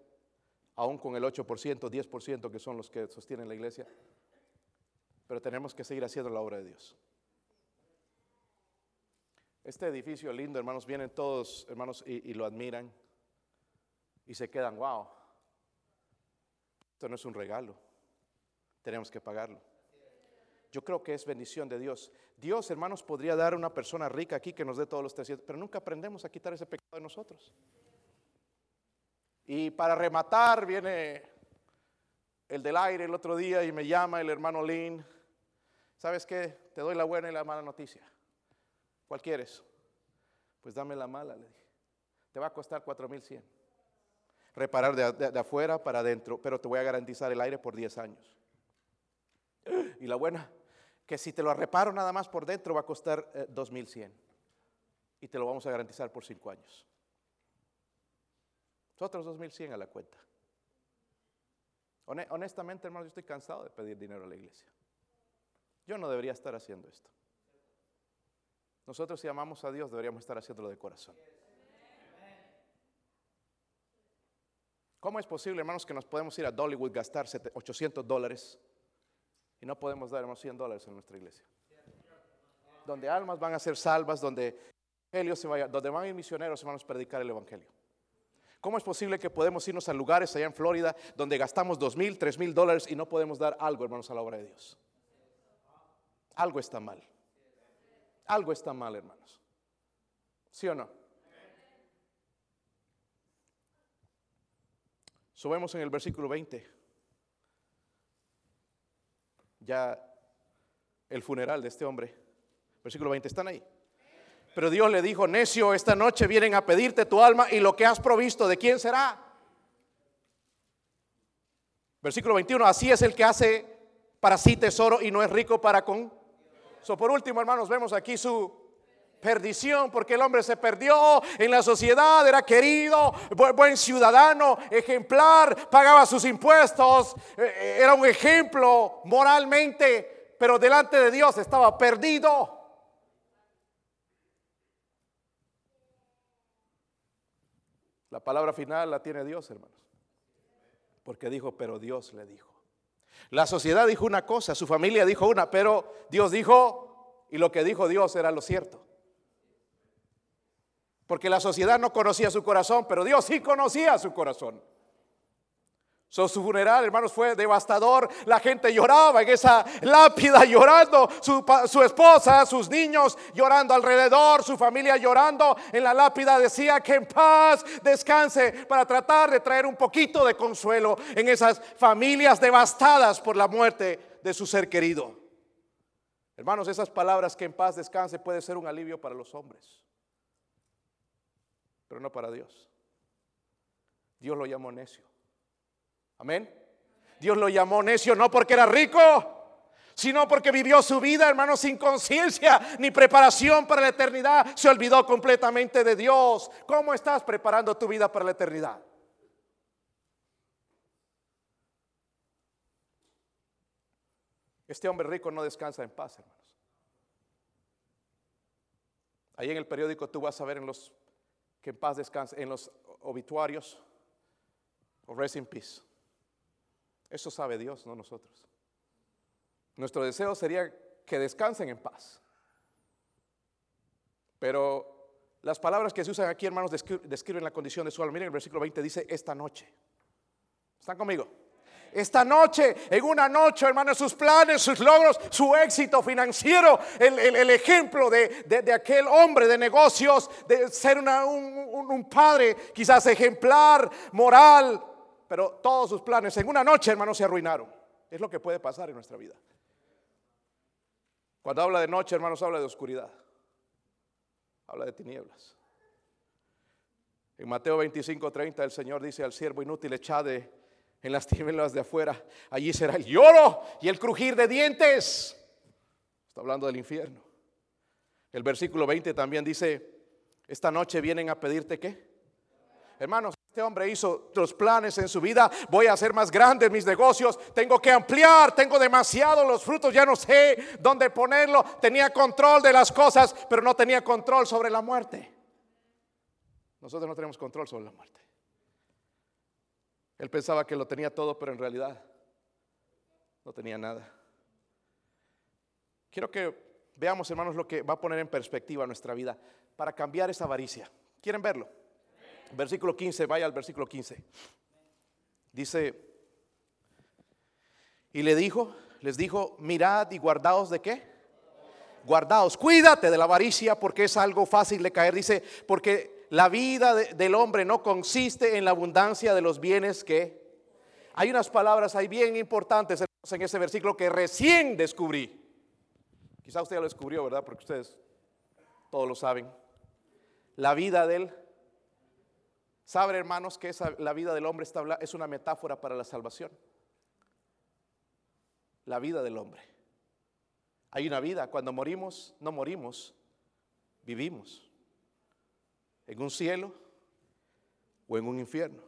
aún con el 8%, 10% que son los que sostienen la iglesia, pero tenemos que seguir haciendo la obra de Dios. Este edificio lindo, hermanos, vienen todos, hermanos, y, y lo admiran y se quedan, wow, esto no es un regalo, tenemos que pagarlo. Yo creo que es bendición de Dios. Dios, hermanos, podría dar a una persona rica aquí que nos dé todos los 300, pero nunca aprendemos a quitar ese pecado de nosotros. Y para rematar, viene el del aire el otro día y me llama el hermano Lynn. ¿Sabes qué? Te doy la buena y la mala noticia. ¿Cuál quieres? Pues dame la mala, le dije. Te va a costar 4100. Reparar de, de afuera para adentro, pero te voy a garantizar el aire por 10 años. [GASPS] Y la buena, que si te lo reparo nada más por dentro va a costar 2.100 eh, y te lo vamos a garantizar por 5 años. Otros 2.100 a la cuenta. Honestamente, hermano, yo estoy cansado de pedir dinero a la iglesia. Yo no debería estar haciendo esto. Nosotros si amamos a Dios deberíamos estar haciéndolo de corazón. ¿Cómo es posible, hermanos, que nos podemos ir a Dollywood, gastar 800 dólares y no podemos dar 100 dólares en nuestra iglesia. Donde almas van a ser salvas, donde, se vaya, donde van a ir misioneros, hermanos, a predicar el evangelio. ¿Cómo es posible que podemos irnos a lugares allá en Florida donde gastamos dos mil, tres mil dólares y no podemos dar algo, hermanos, a la obra de Dios? Algo está mal. Algo está mal, hermanos. ¿Sí o no? Subemos en el versículo 20. Ya el funeral de este hombre. Versículo 20, ¿están ahí? Pero Dios le dijo, necio, esta noche vienen a pedirte tu alma y lo que has provisto, ¿de quién será? Versículo 21, así es el que hace para sí tesoro y no es rico para con. So, por último, hermanos, vemos aquí su perdición, porque el hombre se perdió en la sociedad, era querido, buen ciudadano, ejemplar, pagaba sus impuestos, eh, eh, era un ejemplo moralmente, pero delante de Dios estaba perdido. La palabra final la tiene Dios, hermanos. Porque dijo, pero Dios le dijo. La sociedad dijo una cosa, su familia dijo una, pero Dios dijo, y lo que dijo Dios era lo cierto. Porque la sociedad no conocía su corazón, pero Dios sí conocía su corazón su funeral, hermanos, fue devastador. La gente lloraba en esa lápida, llorando. Su, su, esposa, sus niños llorando alrededor, su familia llorando. En la lápida decía que en paz descanse para tratar de traer un poquito de consuelo en esas familias devastadas por la muerte de su ser querido. Hermanos, esas palabras que en paz descanse puede ser un alivio para los hombres, pero no para Dios. Dios lo llamó necio. Amén. Dios lo llamó necio no porque era rico, sino porque vivió su vida, hermano, sin conciencia ni preparación para la eternidad. Se olvidó completamente de Dios. ¿Cómo estás preparando tu vida para la eternidad? Este hombre rico no descansa en paz, hermanos. Ahí en el periódico tú vas a ver en los que en paz descansa, en los obituarios, o rest in peace. Eso sabe Dios, no nosotros. Nuestro deseo sería que descansen en paz. Pero las palabras que se usan aquí, hermanos, describen la condición de su alma. Miren, el versículo 20 dice, esta noche. ¿Están conmigo? Esta noche, en una noche, hermanos, sus planes, sus logros, su éxito financiero, el, ejemplo de, aquel hombre de negocios, de ser un, padre quizás ejemplar, moral, pero todos sus planes en una noche, hermanos, se arruinaron. Es lo que puede pasar en nuestra vida. Cuando habla de noche, hermanos, habla de oscuridad. Habla de tinieblas. En Mateo 25, 30, el Señor dice al siervo inútil, echade en las tinieblas de afuera. Allí será el lloro y el crujir de dientes. Está hablando del infierno. El versículo 20 también dice, esta noche vienen a pedirte qué? Hermanos, este hombre hizo otros planes en su vida. Voy a hacer más grandes mis negocios. Tengo que ampliar. Tengo demasiado los frutos. Ya no sé dónde ponerlo. Tenía control de las cosas, pero no tenía control sobre la muerte. Nosotros no tenemos control sobre la muerte. Él pensaba que lo tenía todo, pero en realidad no tenía nada. Quiero que veamos, hermanos, lo que va a poner en perspectiva nuestra vida para cambiar esa avaricia. ¿Quieren verlo? Versículo 15, vaya al versículo 15. Dice, y le dijo, les dijo, mirad y guardaos de qué? Guardaos, cuídate de la avaricia porque es algo fácil de caer. Dice, porque la vida del hombre no consiste en la abundancia de los bienes que... Hay unas palabras ahí bien importantes en ese versículo que recién descubrí. Quizá usted ya lo descubrió, ¿verdad? Porque ustedes todos lo saben. La vida del Sabe, hermanos, que la vida del hombre está, es una metáfora para la salvación. La vida del hombre. Hay una vida, cuando morimos, no morimos, vivimos. En un cielo o en un infierno.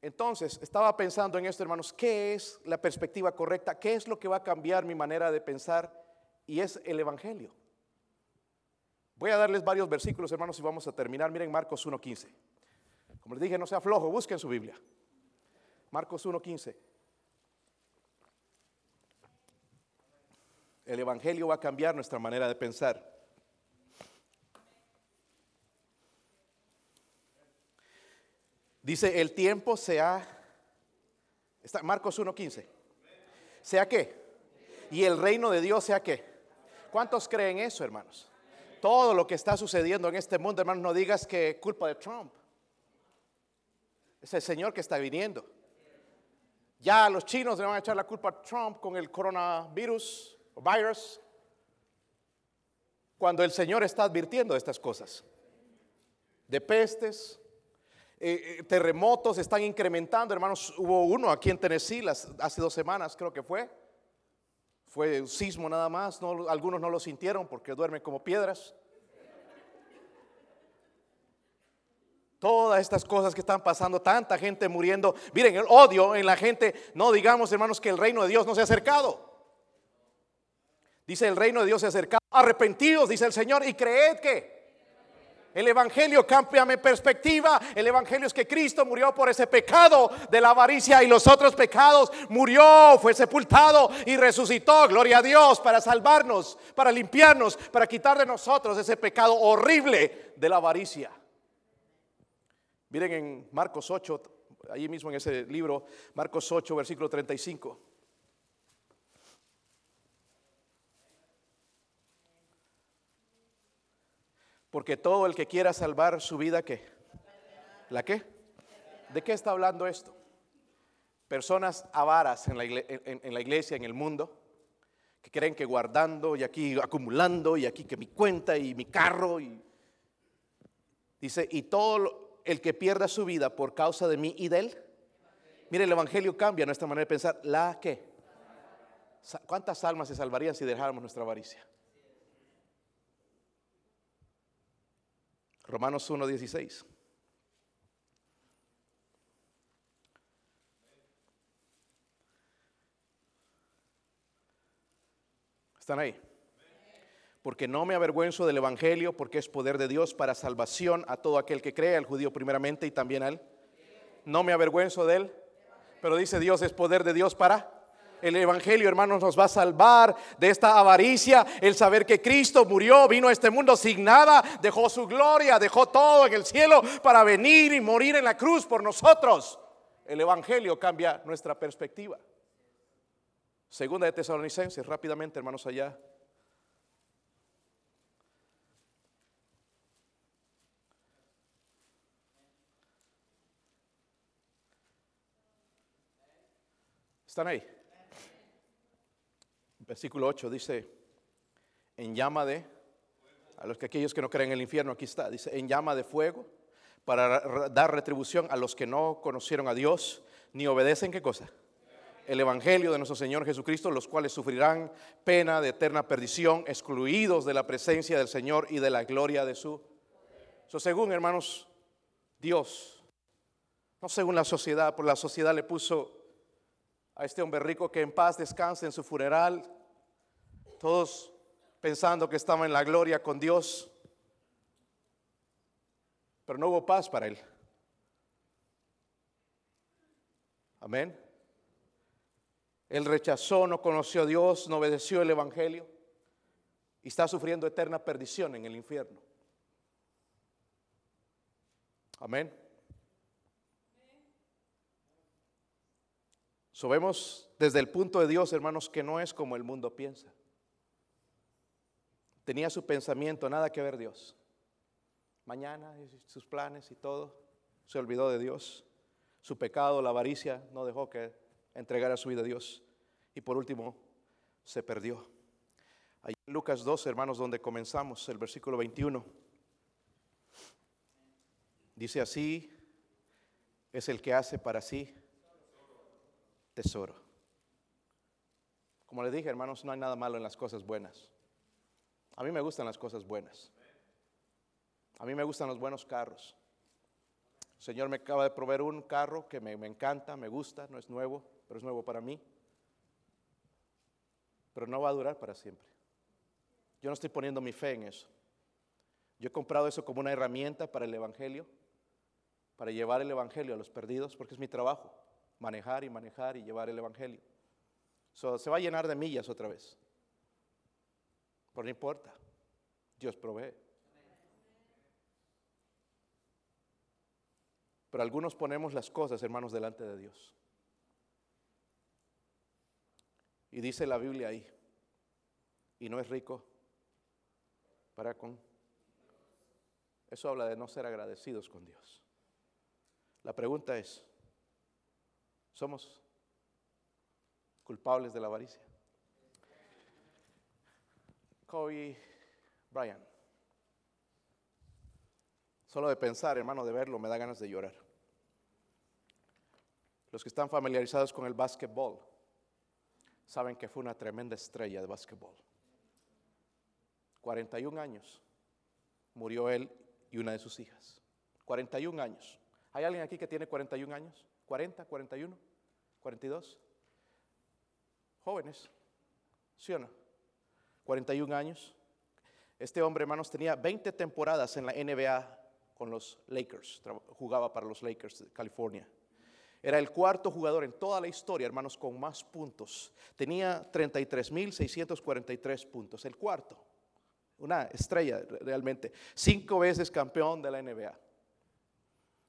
Entonces, estaba pensando en esto, hermanos, ¿qué es la perspectiva correcta? ¿Qué es lo que va a cambiar mi manera de pensar? Y es el Evangelio. Voy a darles varios versículos, hermanos, y vamos a terminar. Miren Marcos 1.15. Como les dije, no sea flojo, busquen su Biblia. Marcos 1.15. El Evangelio va a cambiar nuestra manera de pensar. Dice, el tiempo sea, está, Marcos 1.15, sea qué, y el reino de Dios sea qué. ¿Cuántos creen eso, hermanos? Todo lo que está sucediendo en este mundo, hermanos, no digas que culpa de Trump. Es el Señor que está viniendo. Ya los chinos le van a echar la culpa a Trump con el coronavirus o virus, cuando el Señor está advirtiendo de estas cosas, de pestes, eh, eh, terremotos están incrementando, hermanos, hubo uno aquí en Tennessee hace dos semanas creo que fue, fue un sismo nada más, algunos no lo sintieron porque duermen como piedras. Todas estas cosas que están pasando, tanta gente muriendo. Miren, el odio en la gente, no digamos hermanos que el reino de Dios no se ha acercado. Dice el reino de Dios se ha acercado. Arrepentidos, dice el Señor, y creed que el Evangelio cambia mi perspectiva. El Evangelio es que Cristo murió por ese pecado de la avaricia y los otros pecados. Murió, fue sepultado y resucitó. Gloria a Dios para salvarnos, para limpiarnos, para quitar de nosotros ese pecado horrible de la avaricia. Miren en Marcos 8, allí mismo en ese libro, Marcos 8, versículo 35. Porque todo el que quiera salvar su vida, ¿qué? ¿La qué? ¿De qué está hablando esto? Personas avaras en la, iglesia, en el mundo, que creen que guardando y aquí acumulando y aquí que mi cuenta y mi carro y dice, y todo el que pierda su vida por causa de mí y de él. Mire, el Evangelio cambia nuestra manera de pensar. ¿La qué? ¿Cuántas almas se salvarían si dejáramos nuestra avaricia? Romanos 1.16. ¿Están ahí? porque no me avergüenzo del Evangelio, porque es poder de Dios para salvación a todo aquel que cree, al judío primeramente y también a él. No me avergüenzo de él, pero dice Dios es poder de Dios para el Evangelio, hermanos, nos va a salvar de esta avaricia, el saber que Cristo murió, vino a este mundo sin nada, dejó su gloria, dejó todo en el cielo para venir y morir en la cruz por nosotros. El Evangelio cambia nuestra perspectiva. Segunda de Tesalonicenses, rápidamente, hermanos, allá. ¿Están ahí? Versículo 8 dice, en llama de, a los que aquellos que no creen en el infierno, aquí está, dice, en llama de fuego, para dar retribución a los que no conocieron a Dios, ni obedecen, ¿qué cosa? El Evangelio de nuestro Señor Jesucristo, los cuales sufrirán pena de eterna perdición, excluidos de la presencia del Señor y de la gloria de su. So, según hermanos, Dios, no según la sociedad, por la sociedad le puso a este hombre rico que en paz descanse en su funeral, todos pensando que estaba en la gloria con Dios, pero no hubo paz para él. Amén. Él rechazó, no conoció a Dios, no obedeció el Evangelio y está sufriendo eterna perdición en el infierno. Amén. So desde el punto de Dios, hermanos, que no es como el mundo piensa. Tenía su pensamiento, nada que ver Dios. Mañana, sus planes y todo, se olvidó de Dios. Su pecado, la avaricia, no dejó que entregara su vida a Dios. Y por último, se perdió. Allí en Lucas 2, hermanos, donde comenzamos, el versículo 21. Dice así, es el que hace para sí tesoro. Como les dije, hermanos, no hay nada malo en las cosas buenas. A mí me gustan las cosas buenas. A mí me gustan los buenos carros. El Señor me acaba de proveer un carro que me, me encanta, me gusta, no es nuevo, pero es nuevo para mí. Pero no va a durar para siempre. Yo no estoy poniendo mi fe en eso. Yo he comprado eso como una herramienta para el Evangelio, para llevar el Evangelio a los perdidos, porque es mi trabajo manejar y manejar y llevar el Evangelio. se va a llenar de millas otra vez. Pero no importa, Dios provee. Pero algunos ponemos las cosas, hermanos, delante de Dios. Y dice la Biblia ahí, y no es rico para con... Eso habla de no ser agradecidos con Dios. La pregunta es, somos culpables de la avaricia. Kobe Bryant. Solo de pensar, hermano, de verlo, me da ganas de llorar. Los que están familiarizados con el básquetbol saben que fue una tremenda estrella de básquetbol. 41 años murió él y una de sus hijas. 41 años. ¿Hay alguien aquí que tiene 41 años? ¿40, 41, 42? Jóvenes, ¿sí o no? 41 años. Este hombre, hermanos, tenía 20 temporadas en la NBA con los Lakers, jugaba para los Lakers de California. Era el cuarto jugador en toda la historia, hermanos, con más puntos. Tenía 33.643 puntos, el cuarto. Una estrella realmente. Cinco veces campeón de la NBA.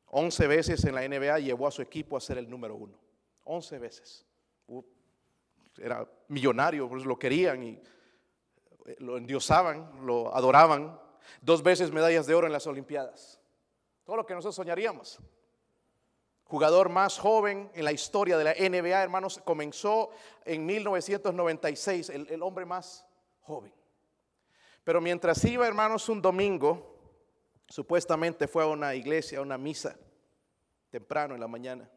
Once veces en la NBA llevó a su equipo a ser el número uno. Once veces. Era millonario, pues lo querían y lo endiosaban, lo adoraban. Dos veces medallas de oro en las Olimpiadas. Todo lo que nosotros soñaríamos. Jugador más joven en la historia de la NBA, hermanos, comenzó en 1996, el, el hombre más joven. Pero mientras iba, hermanos, un domingo, supuestamente fue a una iglesia, a una misa, temprano en la mañana.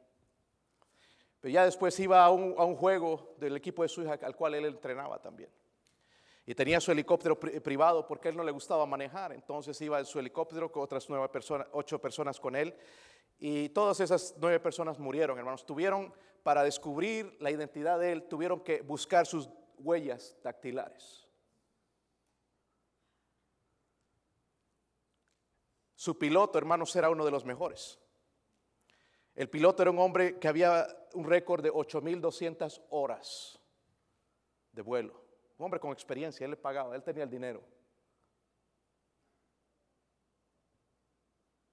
Pero ya después iba a un, juego del equipo de su hija, al cual él entrenaba también. Y tenía su helicóptero privado porque él no le gustaba manejar. Entonces iba en su helicóptero con otras nueve personas, ocho personas con él. Y todas esas nueve personas murieron, hermanos. Tuvieron, para descubrir la identidad de él, tuvieron que buscar sus huellas dactilares. Su piloto, hermanos, era uno de los mejores. El piloto era un hombre que había un récord de 8.200 horas de vuelo. Un hombre con experiencia, él le pagaba, él tenía el dinero.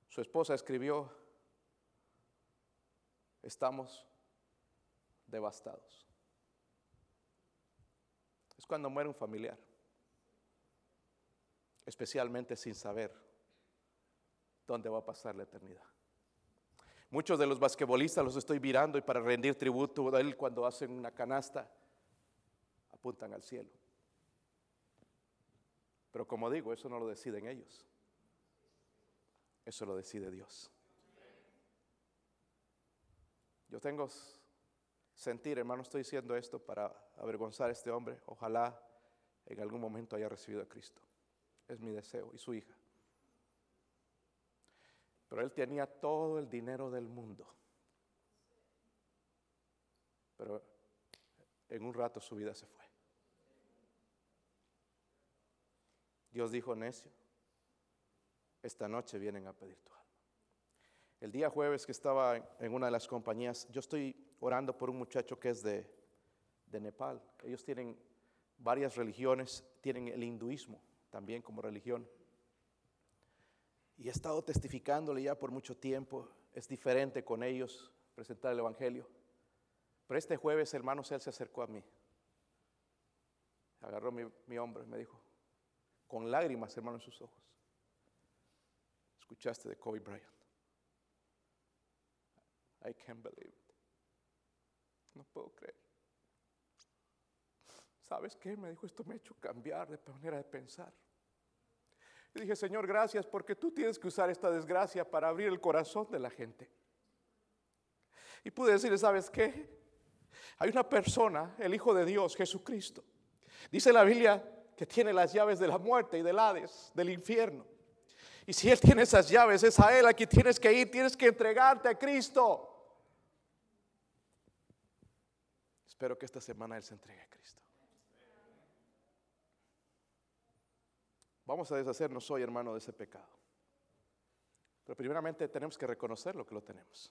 Su esposa escribió, estamos devastados. Es cuando muere un familiar, especialmente sin saber dónde va a pasar la eternidad. Muchos de los basquetbolistas los estoy mirando y para rendir tributo a él cuando hacen una canasta apuntan al cielo. Pero como digo, eso no lo deciden ellos. Eso lo decide Dios. Yo tengo sentir, hermano, estoy diciendo esto para avergonzar a este hombre. Ojalá en algún momento haya recibido a Cristo. Es mi deseo y su hija. Pero él tenía todo el dinero del mundo. Pero en un rato su vida se fue. Dios dijo, necio, esta noche vienen a pedir tu alma. El día jueves que estaba en una de las compañías, yo estoy orando por un muchacho que es de, de Nepal. Ellos tienen varias religiones, tienen el hinduismo también como religión. Y he estado testificándole ya por mucho tiempo. Es diferente con ellos presentar el Evangelio. Pero este jueves, hermanos, él se acercó a mí. Agarró mi, mi hombro y me dijo, con lágrimas, hermano, en sus ojos. Escuchaste de Kobe Bryant. I can't believe it. No puedo creer. ¿Sabes qué? Me dijo, esto me ha hecho cambiar de manera de pensar. Dije, Señor, gracias porque tú tienes que usar esta desgracia para abrir el corazón de la gente. Y pude decirle, ¿sabes qué? Hay una persona, el Hijo de Dios, Jesucristo. Dice la Biblia que tiene las llaves de la muerte y del Hades, del infierno. Y si Él tiene esas llaves, es a Él a quien tienes que ir, tienes que entregarte a Cristo. Espero que esta semana Él se entregue a Cristo. Vamos a deshacernos hoy, hermano, de ese pecado. Pero primeramente tenemos que reconocer lo que lo tenemos.